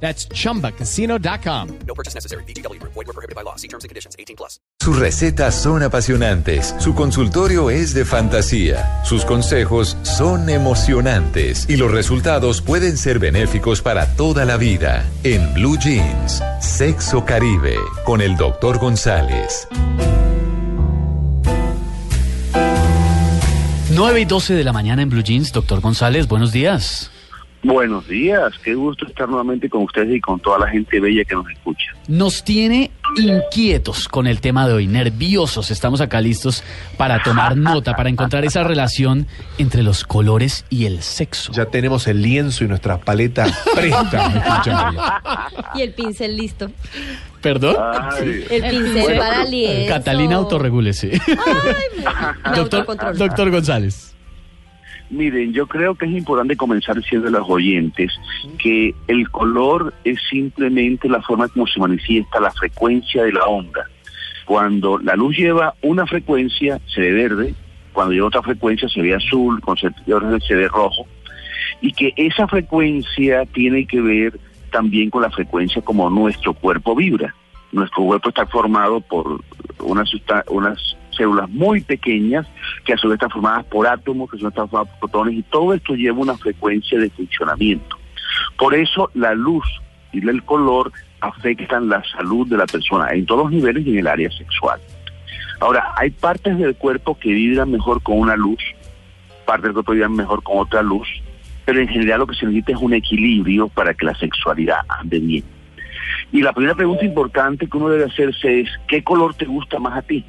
That's chumbacasino.com. No purchase necessary. BGW. Void were prohibited by law. See terms and conditions. 18 plus. Sus recetas son apasionantes, su consultorio es de fantasía, sus consejos son emocionantes y los resultados pueden ser benéficos para toda la vida. En Blue Jeans, Sexo Caribe, con el Dr. González. 9 y 12 de la mañana en Blue Jeans, doctor González, buenos días. Buenos días, qué gusto estar nuevamente con ustedes y con toda la gente bella que nos escucha. Nos tiene inquietos con el tema de hoy, nerviosos. Estamos acá listos para tomar nota, para encontrar esa relación entre los colores y el sexo. Ya tenemos el lienzo y nuestra paleta presta. ¿me escuchan bien? Y el pincel listo. ¿Perdón? Ay, El pincel para lienzo. Catalina autorregúlese. Ay, me- doctor, doctor González. Miren, yo creo que es importante comenzar diciendo a los oyentes que el color es simplemente la forma como se manifiesta la frecuencia de la onda. Cuando la luz lleva una frecuencia, se ve verde, cuando lleva otra frecuencia, se ve azul, con se ve rojo, y que esa frecuencia tiene que ver también con la frecuencia como nuestro cuerpo vibra. Nuestro cuerpo está formado por unas, unas células muy pequeñas que a su vez están formadas por átomos, que son formadas por protones, y todo esto lleva una frecuencia de funcionamiento. Por eso la luz y el color afectan la salud de la persona en todos los niveles y en el área sexual. Ahora, hay partes del cuerpo que vibran mejor con una luz, partes del cuerpo vibran mejor con otra luz, pero en general lo que se necesita es un equilibrio para que la sexualidad ande bien. Y la primera pregunta importante que uno debe hacerse es, ¿qué color te gusta más a ti?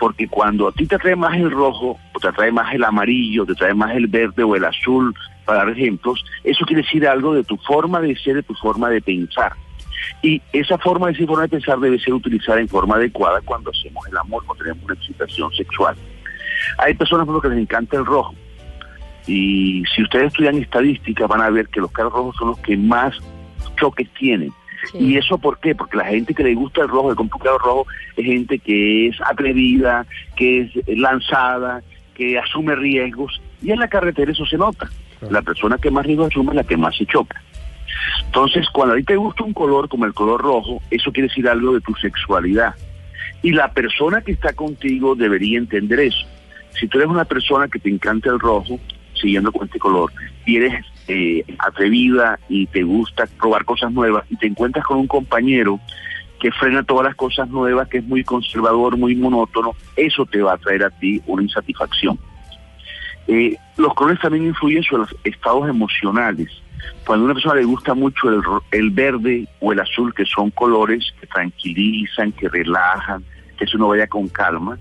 Porque cuando a ti te atrae más el rojo, o te atrae más el amarillo, te atrae más el verde o el azul, para dar ejemplos, eso quiere decir algo de tu forma de ser, de tu forma de pensar. Y esa forma de ser forma de pensar debe ser utilizada en forma adecuada cuando hacemos el amor o tenemos una excitación sexual. Hay personas por ejemplo, que les encanta el rojo. Y si ustedes estudian estadística van a ver que los carros rojos son los que más choques tienen. Sí. ¿Y eso por qué? Porque la gente que le gusta el rojo, el complicado rojo, es gente que es atrevida, que es lanzada, que asume riesgos. Y en la carretera eso se nota. La persona que más riesgos asume es la que más se choca. Entonces, cuando a ti te gusta un color como el color rojo, eso quiere decir algo de tu sexualidad. Y la persona que está contigo debería entender eso. Si tú eres una persona que te encanta el rojo, siguiendo con este color, y eres eh, atrevida y te gusta probar cosas nuevas, y te encuentras con un compañero que frena todas las cosas nuevas, que es muy conservador, muy monótono, eso te va a traer a ti una insatisfacción. Eh, los colores también influyen sobre los estados emocionales. Cuando a una persona le gusta mucho el, el verde o el azul, que son colores que tranquilizan, que relajan, que eso uno vaya con calma,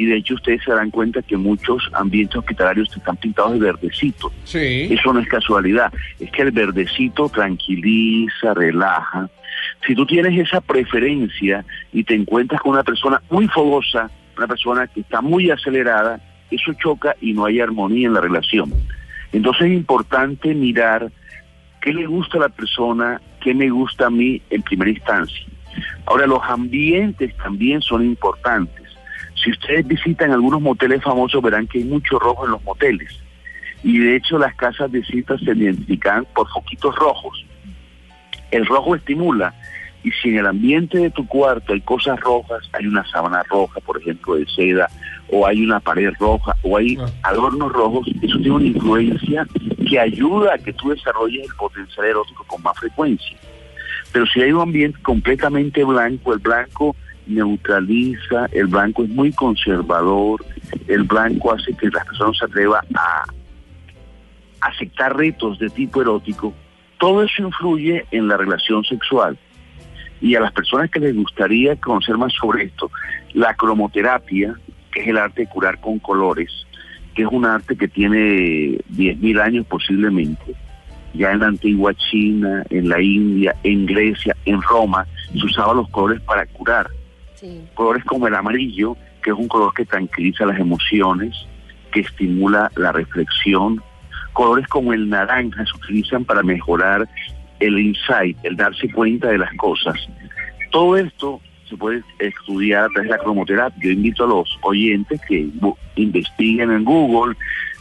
y de hecho ustedes se darán cuenta que muchos ambientes hospitalarios están pintados de verdecito. Sí. Eso no es casualidad, es que el verdecito tranquiliza, relaja. Si tú tienes esa preferencia y te encuentras con una persona muy fogosa, una persona que está muy acelerada, eso choca y no hay armonía en la relación. Entonces es importante mirar qué le gusta a la persona, qué me gusta a mí en primera instancia. Ahora, los ambientes también son importantes. Si ustedes visitan algunos moteles famosos, verán que hay mucho rojo en los moteles. Y de hecho, las casas de citas se identifican por foquitos rojos. El rojo estimula. Y si en el ambiente de tu cuarto hay cosas rojas, hay una sábana roja, por ejemplo, de seda, o hay una pared roja, o hay Ah. adornos rojos, eso tiene una influencia que ayuda a que tú desarrolles el potencial erótico con más frecuencia. Pero si hay un ambiente completamente blanco, el blanco neutraliza, el blanco es muy conservador, el blanco hace que las personas se atrevan a aceptar retos de tipo erótico, todo eso influye en la relación sexual. Y a las personas que les gustaría conocer más sobre esto, la cromoterapia, que es el arte de curar con colores, que es un arte que tiene 10.000 años posiblemente, ya en la antigua China, en la India, en Grecia, en Roma, se usaban los colores para curar. Colores como el amarillo, que es un color que tranquiliza las emociones, que estimula la reflexión, colores como el naranja se utilizan para mejorar el insight, el darse cuenta de las cosas. Todo esto se puede estudiar a través de la cromoterapia. Yo invito a los oyentes que investiguen en Google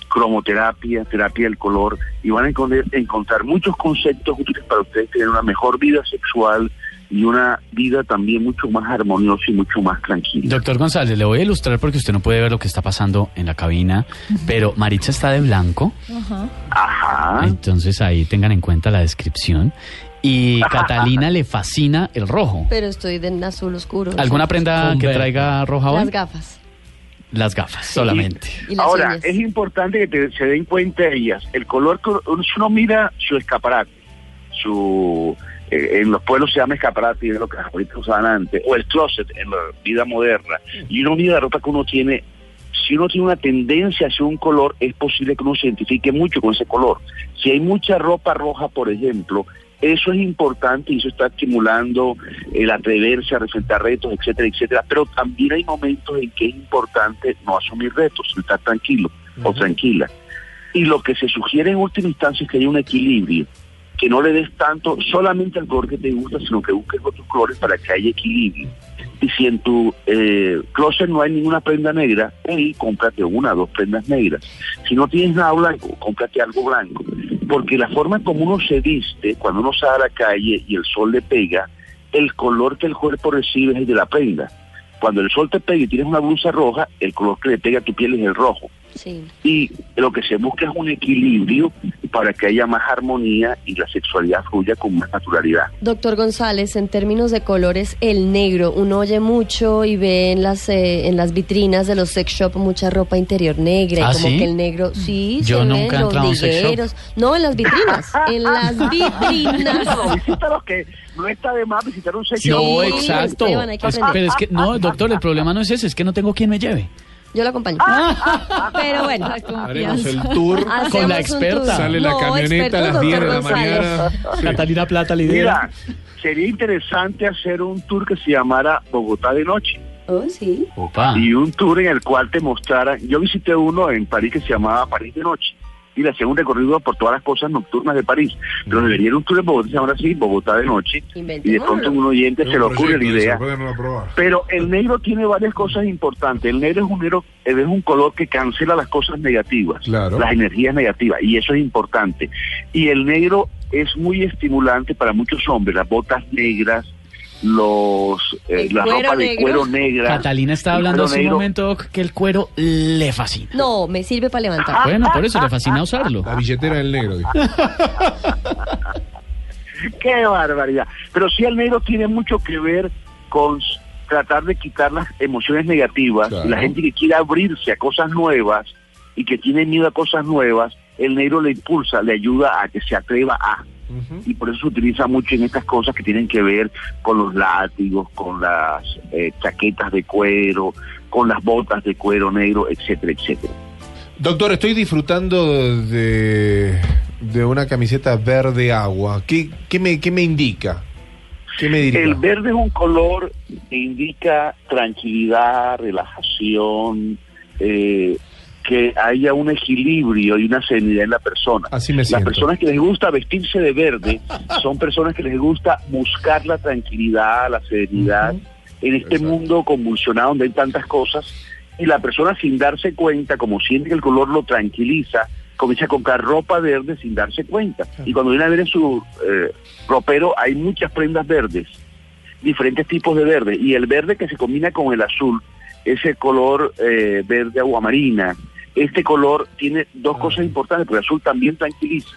cromoterapia, terapia del color, y van a encontrar, encontrar muchos conceptos útiles para ustedes tener una mejor vida sexual y una vida también mucho más armoniosa y mucho más tranquila. Doctor González, le voy a ilustrar porque usted no puede ver lo que está pasando en la cabina, pero Maritza está de blanco, Ajá. entonces ahí tengan en cuenta la descripción. Y Catalina le fascina el rojo. Pero estoy de azul oscuro. ¿Alguna prenda Con que verde. traiga roja hoy? Las gafas. Las gafas, solamente. Y las Ahora, uñas. es importante que te- se den cuenta ellas. El color, que uno mira su escaparate, su eh, en los pueblos se llama escaparate, y es lo que abuelitas usaban antes, o el closet en la vida moderna, y uno mira la ropa que uno tiene, si uno tiene una tendencia hacia un color, es posible que uno se identifique mucho con ese color. Si hay mucha ropa roja, por ejemplo, eso es importante y eso está estimulando el atreverse a enfrentar retos, etcétera, etcétera. Pero también hay momentos en que es importante no asumir retos, estar tranquilo o tranquila. Y lo que se sugiere en última instancia es que haya un equilibrio, que no le des tanto solamente al color que te gusta, sino que busques otros colores para que haya equilibrio. Y si en tu eh, closet no hay ninguna prenda negra, hey, cómprate una, dos prendas negras. Si no tienes nada blanco, cómprate algo blanco. Porque la forma como uno se viste, cuando uno sale a la calle y el sol le pega, el color que el cuerpo recibe es el de la prenda. Cuando el sol te pega y tienes una blusa roja, el color que le pega a tu piel es el rojo. Sí. Y lo que se busca es un equilibrio para que haya más armonía y la sexualidad fluya con más naturalidad. Doctor González, en términos de colores, el negro, uno oye mucho y ve en las eh, en las vitrinas de los sex shop mucha ropa interior negra ¿Ah, y como sí? que el negro, sí, Yo se nunca ve he en los ligueros. No, en las vitrinas, en las vitrinas. Visítalo, que no está de más visitar un sex shop. No, exacto. Esteban, hay que Es- aprender. pero es que, no, doctor, el problema no es ese, es que no tengo quien me lleve. Yo lo acompaño. Pero bueno, Haremos el tour. hacemos Con la experta. Sale la No, camioneta a las experto, 10 de la mañana. Sí. Catalina Plata Mira, sería interesante hacer un tour que se llamara Bogotá de noche. Oh, sí. Opa. y un tour en el cual te mostraran, yo visité uno en París que se llamaba París de Noche y le hacía un recorrido por todas las cosas nocturnas de París, pero debería ir un tour en Bogotá, se llama así, Bogotá de Noche, y de pronto a un oyente se le ocurre la idea. Pero el negro tiene varias cosas importantes. El negro es un negro, es un color que cancela las cosas negativas, Claro. las energías negativas, y eso es importante. Y el negro es muy estimulante para muchos hombres, las botas negras, los eh, la cuero ropa de negro. cuero negra. Catalina está hablando hace un momento que el cuero le fascina. No, me sirve para levantar. Bueno, por eso le fascina usarlo. La billetera del negro. ¡Qué barbaridad! Pero sí el negro tiene mucho que ver con tratar de quitar las emociones negativas. Claro. La gente que quiere abrirse a cosas nuevas y que tiene miedo a cosas nuevas, el negro le impulsa, le ayuda a que se atreva a. Y por eso se utiliza mucho en estas cosas que tienen que ver con los látigos, con las eh, chaquetas de cuero, con las botas de cuero negro, etcétera, etcétera. Doctor, estoy disfrutando de, de una camiseta verde agua. ¿Qué, qué, me, qué me indica? ¿Qué me? El verde es un color que indica tranquilidad, relajación, eh, que haya un equilibrio y una serenidad en la persona. Así me Las personas que les gusta vestirse de verde son personas que les gusta buscar la tranquilidad, la serenidad en este Exacto. mundo convulsionado donde hay tantas cosas. Y la persona sin darse cuenta, como siente que el color lo tranquiliza, comienza a comprar ropa verde sin darse cuenta. Y cuando viene a ver en su eh, ropero hay muchas prendas verdes, diferentes tipos de verde. Y el verde que se combina con el azul, ese color eh, verde aguamarina, este color tiene dos Ah. cosas importantes, porque el azul también tranquiliza.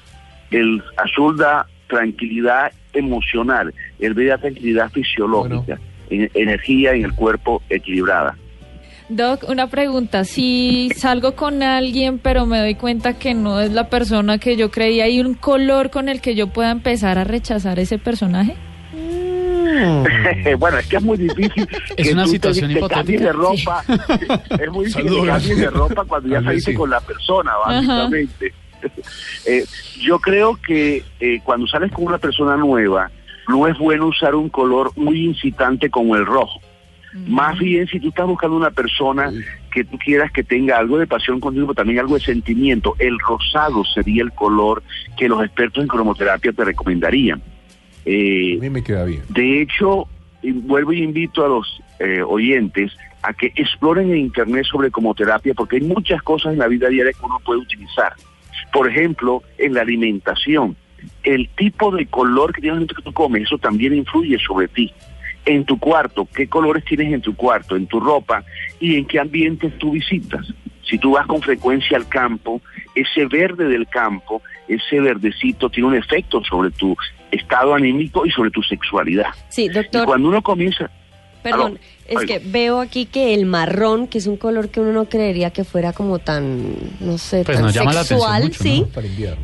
El azul da tranquilidad emocional, el verde da tranquilidad fisiológica, en- energía en el cuerpo equilibrada. Doc, una pregunta. Si salgo con alguien, pero me doy cuenta que no es la persona que yo creía, ¿hay un color con el que yo pueda empezar a rechazar ese personaje? bueno, es que es muy difícil. Es que una tú te- situación te cambies hipotética. de ropa. Es muy difícil que Saludos, te cambies de ropa cuando ya saliste sí. con la persona, básicamente. Eh, yo creo que eh, cuando sales con una persona nueva, no es bueno usar un color muy incitante como el rojo. Más bien, si tú estás buscando una persona que tú quieras que tenga algo de pasión contigo, pero también algo de sentimiento, el rosado sería el color que los expertos en cromoterapia te recomendarían. Eh, A mí me queda bien. de hecho, vuelvo y invito a los eh, oyentes a que exploren en Internet sobre cromoterapia, porque hay muchas cosas en la vida diaria que uno puede utilizar. Por ejemplo, en la alimentación, el tipo de color que tienes en que tú comes, eso también influye sobre ti. En tu cuarto, qué colores tienes en tu cuarto, en tu ropa y en qué ambientes tú visitas. Si tú vas con frecuencia al campo, ese verde del campo, ese verdecito tiene un efecto sobre tu estado anímico y sobre tu sexualidad. Sí, Y doctor. cuando uno comienza, Perdón, Aló, es que veo aquí que el marrón, que es un color que uno no creería que fuera como tan, no sé, Pues tan sexual, mucho, sí,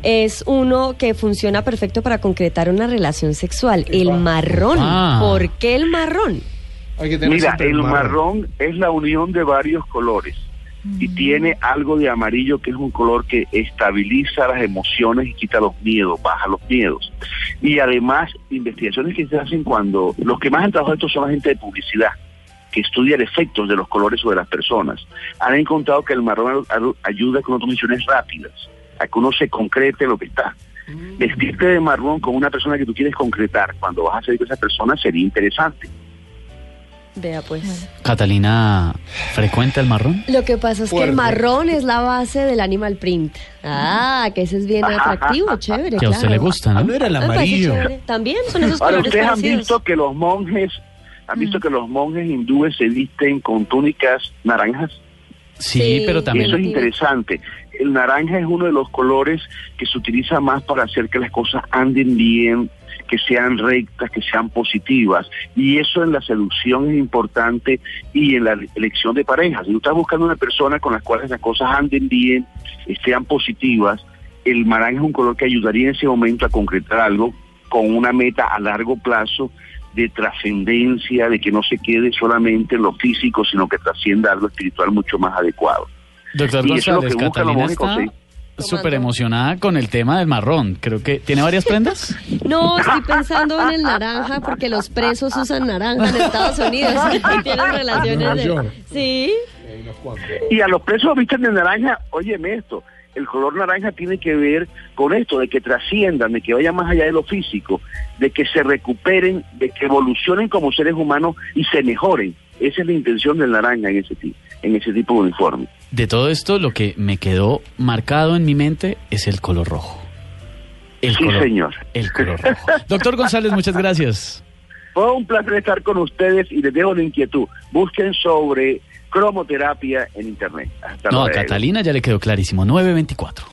es uno que funciona perfecto para concretar una relación sexual. El marrón. Ah. ¿Por qué el marrón? Hay que tener mira, el marrón es la unión de varios colores y tiene algo de amarillo que es un color que estabiliza las emociones y quita los miedos, baja los miedos. Y además, investigaciones que se hacen cuando los que más han trabajado esto son la gente de publicidad que estudia el efectos de los colores sobre las personas. Han encontrado que el marrón ayuda con misiones rápidas, a que uno se concrete lo que está. Vestirte de marrón con una persona que tú quieres concretar cuando vas a salir con esa persona sería interesante. Vea pues. Catalina, ¿frecuenta el marrón? Lo que pasa es que el marrón es la base del animal print. Ah, que ese es bien atractivo, chévere. Que a usted claro. le gusta, Ah, ¿no? no era el parece amarillo. También son esos Ahora, colores ustedes han parecidos. visto que los monjes, han visto que los monjes hindúes se visten con túnicas naranjas. Sí, Sí, pero también... eso es interesante. El naranja es uno de los colores que se utiliza más para hacer que las cosas anden bien, que sean rectas, que sean positivas. Y eso en la seducción es importante y en la elección de parejas. Si tú estás buscando una persona con las cuales las cosas anden bien, eh, sean positivas, el naranja es un color que ayudaría en ese momento a concretar algo con una meta a largo plazo de trascendencia, de que no se quede solamente en lo físico, sino que trascienda algo espiritual mucho más adecuado. Doctor Y eso es lo que buscan los súper emocionada con el tema del marrón. Creo que tiene varias prendas. No, estoy pensando en el naranja porque los presos usan naranja en Estados Unidos y tienen relaciones de... Sí. Y a los presos visten de naranja, óyeme esto, el color naranja tiene que ver con esto, de que trasciendan, de que vayan más allá de lo físico, de que se recuperen, de que evolucionen como seres humanos y se mejoren. Esa es la intención del naranja en ese, en ese tipo de uniforme. De todo esto, lo que me quedó marcado en mi mente es el color rojo. El Sí, color, señor. El color rojo. Doctor González, muchas gracias. Fue un placer estar con ustedes y les dejo la inquietud. Busquen sobre cromoterapia en internet. Hasta No, a. Catalina ya le quedó clarísimo. 924.